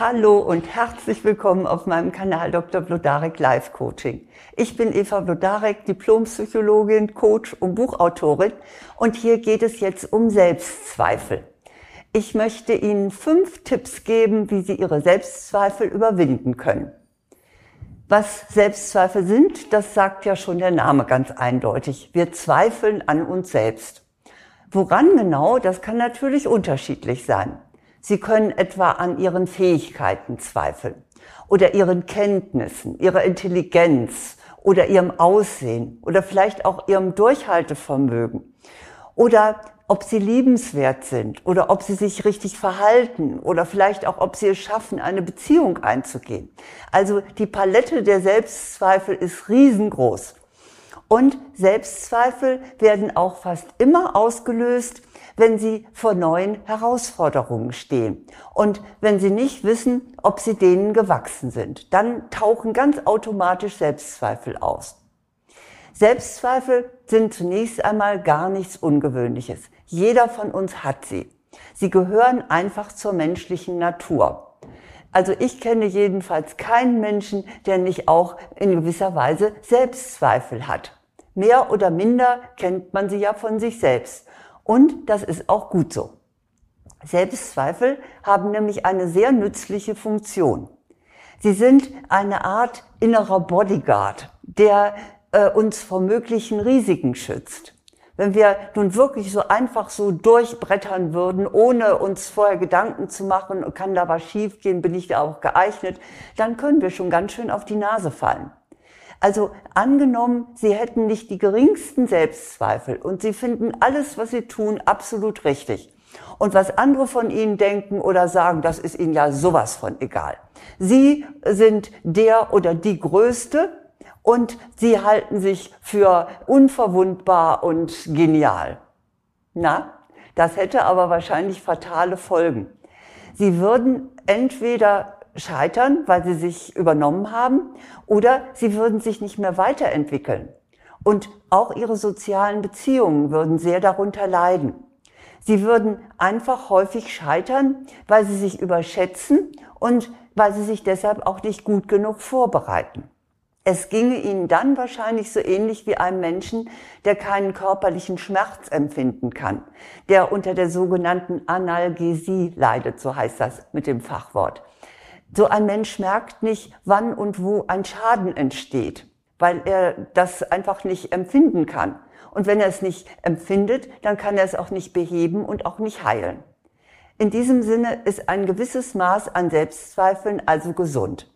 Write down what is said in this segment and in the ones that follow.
Hallo und herzlich willkommen auf meinem Kanal Dr. Blodarek Life Coaching. Ich bin Eva Blodarek, Diplompsychologin, Coach und Buchautorin und hier geht es jetzt um Selbstzweifel. Ich möchte Ihnen fünf Tipps geben, wie Sie Ihre Selbstzweifel überwinden können. Was Selbstzweifel sind, das sagt ja schon der Name ganz eindeutig. Wir zweifeln an uns selbst. Woran genau, das kann natürlich unterschiedlich sein. Sie können etwa an Ihren Fähigkeiten zweifeln oder Ihren Kenntnissen, Ihrer Intelligenz oder Ihrem Aussehen oder vielleicht auch Ihrem Durchhaltevermögen oder ob Sie liebenswert sind oder ob Sie sich richtig verhalten oder vielleicht auch, ob Sie es schaffen, eine Beziehung einzugehen. Also die Palette der Selbstzweifel ist riesengroß. Und Selbstzweifel werden auch fast immer ausgelöst, wenn sie vor neuen Herausforderungen stehen und wenn sie nicht wissen, ob sie denen gewachsen sind. Dann tauchen ganz automatisch Selbstzweifel aus. Selbstzweifel sind zunächst einmal gar nichts Ungewöhnliches. Jeder von uns hat sie. Sie gehören einfach zur menschlichen Natur. Also ich kenne jedenfalls keinen Menschen, der nicht auch in gewisser Weise Selbstzweifel hat. Mehr oder minder kennt man sie ja von sich selbst. Und das ist auch gut so. Selbstzweifel haben nämlich eine sehr nützliche Funktion. Sie sind eine Art innerer Bodyguard, der äh, uns vor möglichen Risiken schützt. Wenn wir nun wirklich so einfach so durchbrettern würden, ohne uns vorher Gedanken zu machen, kann da was schiefgehen, bin ich da auch geeignet, dann können wir schon ganz schön auf die Nase fallen. Also angenommen, Sie hätten nicht die geringsten Selbstzweifel und Sie finden alles, was Sie tun, absolut richtig. Und was andere von Ihnen denken oder sagen, das ist Ihnen ja sowas von egal. Sie sind der oder die Größte und Sie halten sich für unverwundbar und genial. Na, das hätte aber wahrscheinlich fatale Folgen. Sie würden entweder scheitern, weil sie sich übernommen haben, oder sie würden sich nicht mehr weiterentwickeln. Und auch ihre sozialen Beziehungen würden sehr darunter leiden. Sie würden einfach häufig scheitern, weil sie sich überschätzen und weil sie sich deshalb auch nicht gut genug vorbereiten. Es ginge ihnen dann wahrscheinlich so ähnlich wie einem Menschen, der keinen körperlichen Schmerz empfinden kann, der unter der sogenannten Analgesie leidet, so heißt das mit dem Fachwort. So ein Mensch merkt nicht, wann und wo ein Schaden entsteht, weil er das einfach nicht empfinden kann. Und wenn er es nicht empfindet, dann kann er es auch nicht beheben und auch nicht heilen. In diesem Sinne ist ein gewisses Maß an Selbstzweifeln also gesund.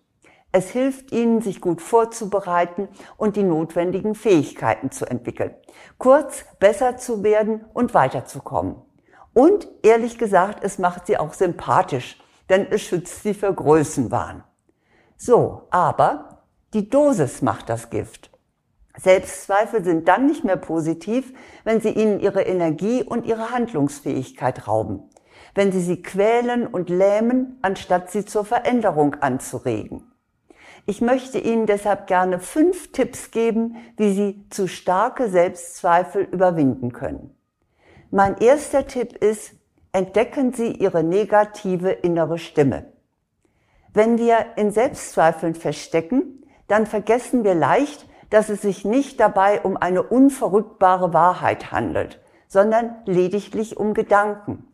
Es hilft Ihnen, sich gut vorzubereiten und die notwendigen Fähigkeiten zu entwickeln. Kurz, besser zu werden und weiterzukommen. Und ehrlich gesagt, es macht Sie auch sympathisch denn es schützt sie für Größenwahn. So, aber die Dosis macht das Gift. Selbstzweifel sind dann nicht mehr positiv, wenn sie ihnen ihre Energie und ihre Handlungsfähigkeit rauben, wenn sie sie quälen und lähmen, anstatt sie zur Veränderung anzuregen. Ich möchte Ihnen deshalb gerne fünf Tipps geben, wie Sie zu starke Selbstzweifel überwinden können. Mein erster Tipp ist, entdecken Sie Ihre negative innere Stimme. Wenn wir in Selbstzweifeln verstecken, dann vergessen wir leicht, dass es sich nicht dabei um eine unverrückbare Wahrheit handelt, sondern lediglich um Gedanken.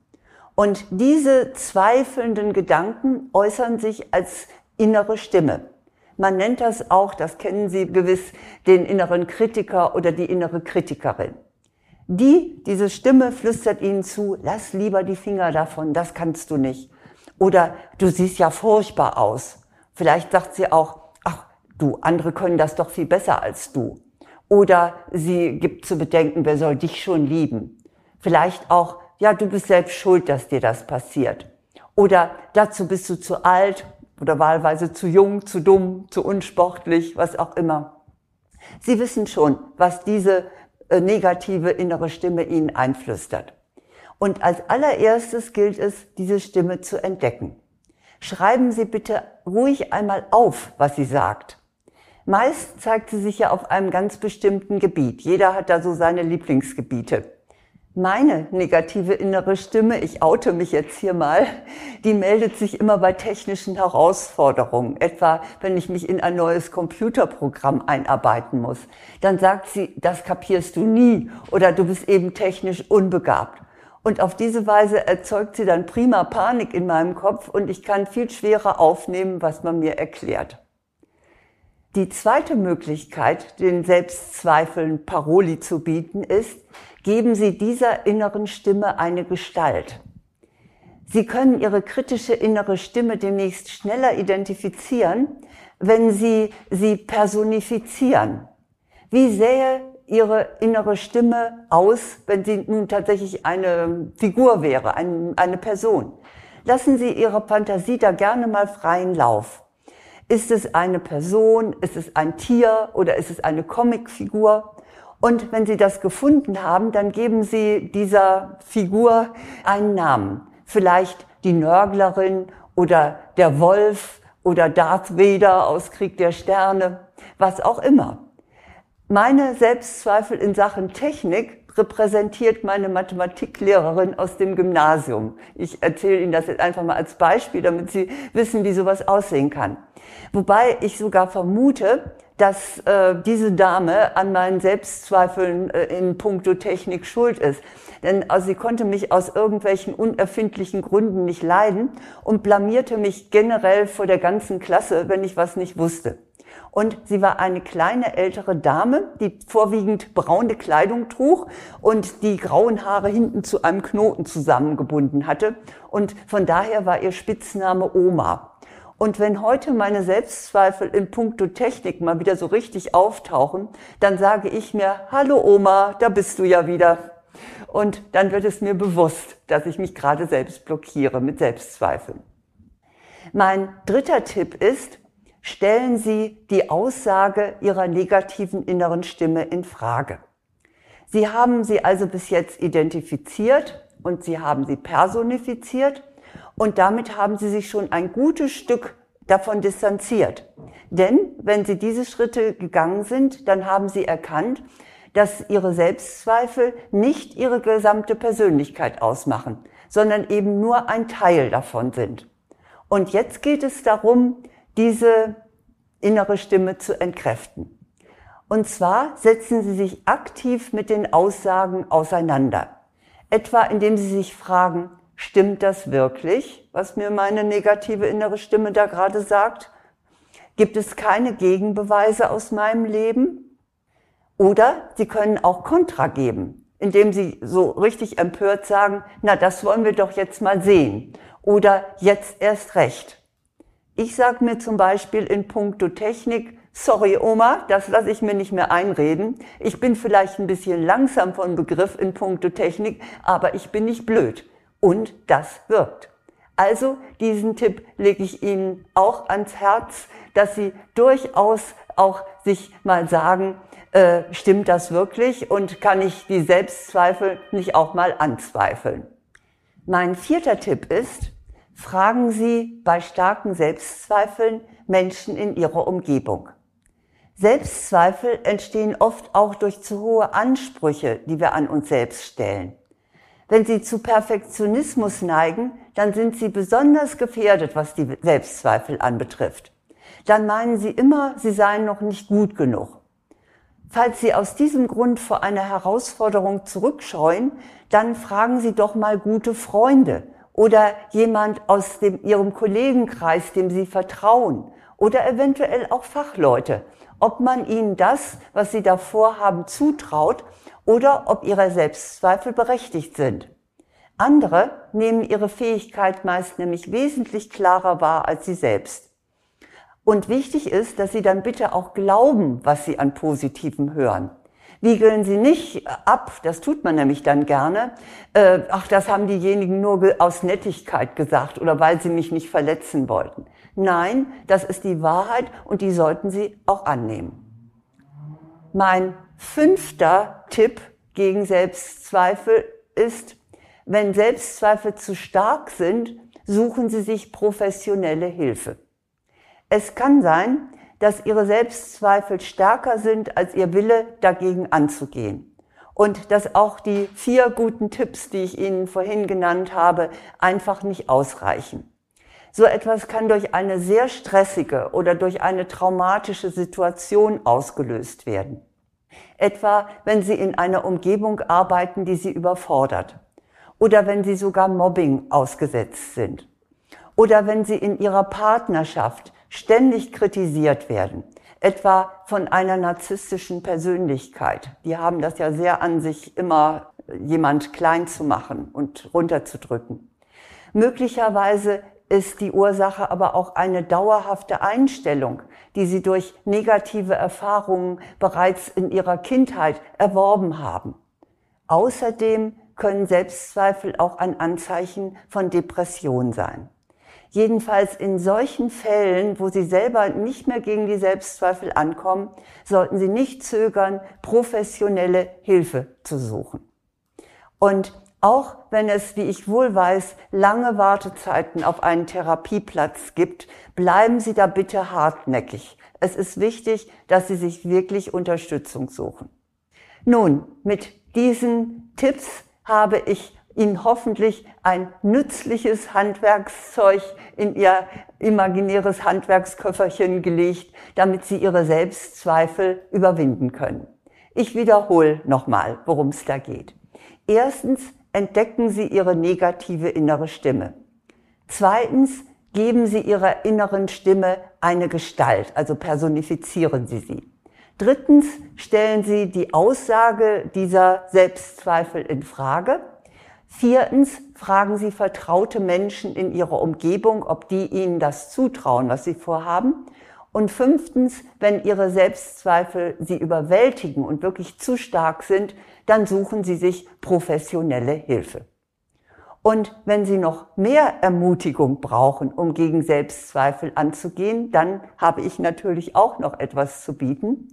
Und diese zweifelnden Gedanken äußern sich als innere Stimme. Man nennt das auch, das kennen Sie gewiss, den inneren Kritiker oder die innere Kritikerin. Die, diese Stimme flüstert ihnen zu, lass lieber die Finger davon, das kannst du nicht. Oder du siehst ja furchtbar aus. Vielleicht sagt sie auch, ach, du, andere können das doch viel besser als du. Oder sie gibt zu bedenken, wer soll dich schon lieben. Vielleicht auch, ja, du bist selbst schuld, dass dir das passiert. Oder dazu bist du zu alt oder wahlweise zu jung, zu dumm, zu unsportlich, was auch immer. Sie wissen schon, was diese negative innere Stimme ihnen einflüstert. Und als allererstes gilt es, diese Stimme zu entdecken. Schreiben Sie bitte ruhig einmal auf, was sie sagt. Meist zeigt sie sich ja auf einem ganz bestimmten Gebiet. Jeder hat da so seine Lieblingsgebiete. Meine negative innere Stimme, ich oute mich jetzt hier mal, die meldet sich immer bei technischen Herausforderungen. Etwa, wenn ich mich in ein neues Computerprogramm einarbeiten muss. Dann sagt sie, das kapierst du nie oder du bist eben technisch unbegabt. Und auf diese Weise erzeugt sie dann prima Panik in meinem Kopf und ich kann viel schwerer aufnehmen, was man mir erklärt. Die zweite Möglichkeit, den Selbstzweifeln Paroli zu bieten, ist, geben Sie dieser inneren Stimme eine Gestalt. Sie können Ihre kritische innere Stimme demnächst schneller identifizieren, wenn Sie sie personifizieren. Wie sähe Ihre innere Stimme aus, wenn sie nun tatsächlich eine Figur wäre, eine Person? Lassen Sie Ihre Fantasie da gerne mal freien Lauf. Ist es eine Person, ist es ein Tier oder ist es eine Comicfigur? Und wenn Sie das gefunden haben, dann geben Sie dieser Figur einen Namen. Vielleicht die Nörglerin oder der Wolf oder Darth Vader aus Krieg der Sterne, was auch immer. Meine Selbstzweifel in Sachen Technik repräsentiert meine Mathematiklehrerin aus dem Gymnasium. Ich erzähle Ihnen das jetzt einfach mal als Beispiel, damit Sie wissen, wie sowas aussehen kann. Wobei ich sogar vermute, dass äh, diese Dame an meinen Selbstzweifeln äh, in puncto Technik schuld ist. Denn also sie konnte mich aus irgendwelchen unerfindlichen Gründen nicht leiden und blamierte mich generell vor der ganzen Klasse, wenn ich was nicht wusste. Und sie war eine kleine ältere Dame, die vorwiegend braune Kleidung trug und die grauen Haare hinten zu einem Knoten zusammengebunden hatte. Und von daher war ihr Spitzname Oma. Und wenn heute meine Selbstzweifel in puncto Technik mal wieder so richtig auftauchen, dann sage ich mir, hallo Oma, da bist du ja wieder. Und dann wird es mir bewusst, dass ich mich gerade selbst blockiere mit Selbstzweifeln. Mein dritter Tipp ist, stellen Sie die Aussage Ihrer negativen inneren Stimme in Frage. Sie haben sie also bis jetzt identifiziert und Sie haben sie personifiziert und damit haben sie sich schon ein gutes Stück davon distanziert. Denn wenn sie diese Schritte gegangen sind, dann haben sie erkannt, dass ihre Selbstzweifel nicht ihre gesamte Persönlichkeit ausmachen, sondern eben nur ein Teil davon sind. Und jetzt geht es darum, diese innere Stimme zu entkräften. Und zwar setzen Sie sich aktiv mit den Aussagen auseinander. Etwa indem Sie sich fragen, Stimmt das wirklich, was mir meine negative innere Stimme da gerade sagt? Gibt es keine Gegenbeweise aus meinem Leben? Oder Sie können auch Kontra geben, indem Sie so richtig empört sagen, na, das wollen wir doch jetzt mal sehen. Oder jetzt erst recht. Ich sage mir zum Beispiel in puncto Technik, sorry Oma, das lasse ich mir nicht mehr einreden. Ich bin vielleicht ein bisschen langsam von Begriff in puncto Technik, aber ich bin nicht blöd und das wirkt. Also diesen Tipp lege ich Ihnen auch ans Herz, dass Sie durchaus auch sich mal sagen, äh, stimmt das wirklich und kann ich die Selbstzweifel nicht auch mal anzweifeln. Mein vierter Tipp ist, fragen Sie bei starken Selbstzweifeln Menschen in Ihrer Umgebung. Selbstzweifel entstehen oft auch durch zu hohe Ansprüche, die wir an uns selbst stellen. Wenn Sie zu Perfektionismus neigen, dann sind Sie besonders gefährdet, was die Selbstzweifel anbetrifft. Dann meinen Sie immer, Sie seien noch nicht gut genug. Falls Sie aus diesem Grund vor einer Herausforderung zurückscheuen, dann fragen Sie doch mal gute Freunde oder jemand aus dem, Ihrem Kollegenkreis, dem Sie vertrauen oder eventuell auch Fachleute, ob man ihnen das, was sie da vorhaben, zutraut oder ob ihre Selbstzweifel berechtigt sind. Andere nehmen ihre Fähigkeit meist nämlich wesentlich klarer wahr als sie selbst. Und wichtig ist, dass sie dann bitte auch glauben, was sie an Positivem hören. Wiegeln Sie nicht ab, das tut man nämlich dann gerne, äh, ach, das haben diejenigen nur aus Nettigkeit gesagt oder weil sie mich nicht verletzen wollten. Nein, das ist die Wahrheit und die sollten Sie auch annehmen. Mein fünfter Tipp gegen Selbstzweifel ist, wenn Selbstzweifel zu stark sind, suchen Sie sich professionelle Hilfe. Es kann sein, dass Ihre Selbstzweifel stärker sind als Ihr Wille, dagegen anzugehen. und dass auch die vier guten Tipps, die ich Ihnen vorhin genannt habe, einfach nicht ausreichen. So etwas kann durch eine sehr stressige oder durch eine traumatische Situation ausgelöst werden. Etwa wenn Sie in einer Umgebung arbeiten, die Sie überfordert. Oder wenn Sie sogar Mobbing ausgesetzt sind. Oder wenn Sie in Ihrer Partnerschaft ständig kritisiert werden. Etwa von einer narzisstischen Persönlichkeit. Die haben das ja sehr an sich, immer jemand klein zu machen und runterzudrücken. Möglicherweise ist die Ursache aber auch eine dauerhafte Einstellung, die sie durch negative Erfahrungen bereits in ihrer Kindheit erworben haben. Außerdem können Selbstzweifel auch ein Anzeichen von Depression sein. Jedenfalls in solchen Fällen, wo Sie selber nicht mehr gegen die Selbstzweifel ankommen, sollten Sie nicht zögern, professionelle Hilfe zu suchen. Und auch wenn es, wie ich wohl weiß, lange Wartezeiten auf einen Therapieplatz gibt, bleiben Sie da bitte hartnäckig. Es ist wichtig, dass Sie sich wirklich Unterstützung suchen. Nun, mit diesen Tipps habe ich Ihnen hoffentlich ein nützliches Handwerkszeug in Ihr imaginäres Handwerksköfferchen gelegt, damit Sie Ihre Selbstzweifel überwinden können. Ich wiederhole nochmal, worum es da geht. Erstens, entdecken Sie Ihre negative innere Stimme. Zweitens, geben Sie Ihrer inneren Stimme eine Gestalt, also personifizieren Sie sie. Drittens, stellen Sie die Aussage dieser Selbstzweifel in Frage. Viertens, fragen Sie vertraute Menschen in Ihrer Umgebung, ob die Ihnen das zutrauen, was Sie vorhaben. Und fünftens, wenn Ihre Selbstzweifel Sie überwältigen und wirklich zu stark sind, dann suchen Sie sich professionelle Hilfe. Und wenn Sie noch mehr Ermutigung brauchen, um gegen Selbstzweifel anzugehen, dann habe ich natürlich auch noch etwas zu bieten.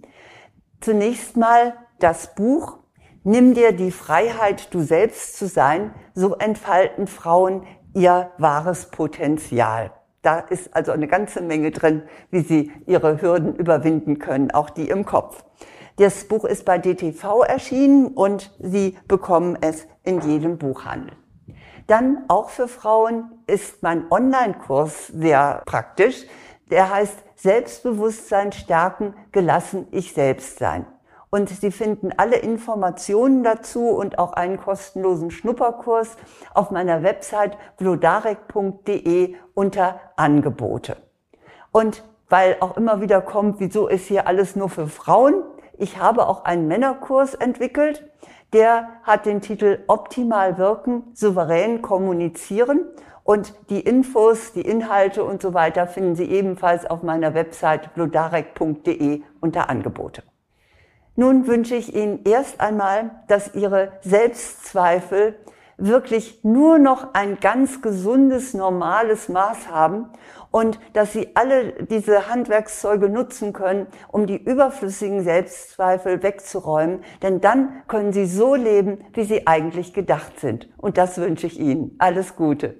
Zunächst mal das Buch Nimm dir die Freiheit, du selbst zu sein, so entfalten Frauen ihr wahres Potenzial. Da ist also eine ganze Menge drin, wie sie ihre Hürden überwinden können, auch die im Kopf. Das Buch ist bei DTV erschienen und Sie bekommen es in jedem Buchhandel. Dann auch für Frauen ist mein Online-Kurs sehr praktisch. Der heißt Selbstbewusstsein stärken, gelassen ich selbst sein. Und Sie finden alle Informationen dazu und auch einen kostenlosen Schnupperkurs auf meiner Website vlodarek.de unter Angebote. Und weil auch immer wieder kommt, wieso ist hier alles nur für Frauen? Ich habe auch einen Männerkurs entwickelt. Der hat den Titel Optimal wirken, souverän kommunizieren. Und die Infos, die Inhalte und so weiter finden Sie ebenfalls auf meiner Website blodarek.de unter Angebote. Nun wünsche ich Ihnen erst einmal, dass Ihre Selbstzweifel wirklich nur noch ein ganz gesundes, normales Maß haben und dass sie alle diese Handwerkszeuge nutzen können, um die überflüssigen Selbstzweifel wegzuräumen. Denn dann können sie so leben, wie sie eigentlich gedacht sind. Und das wünsche ich Ihnen. Alles Gute.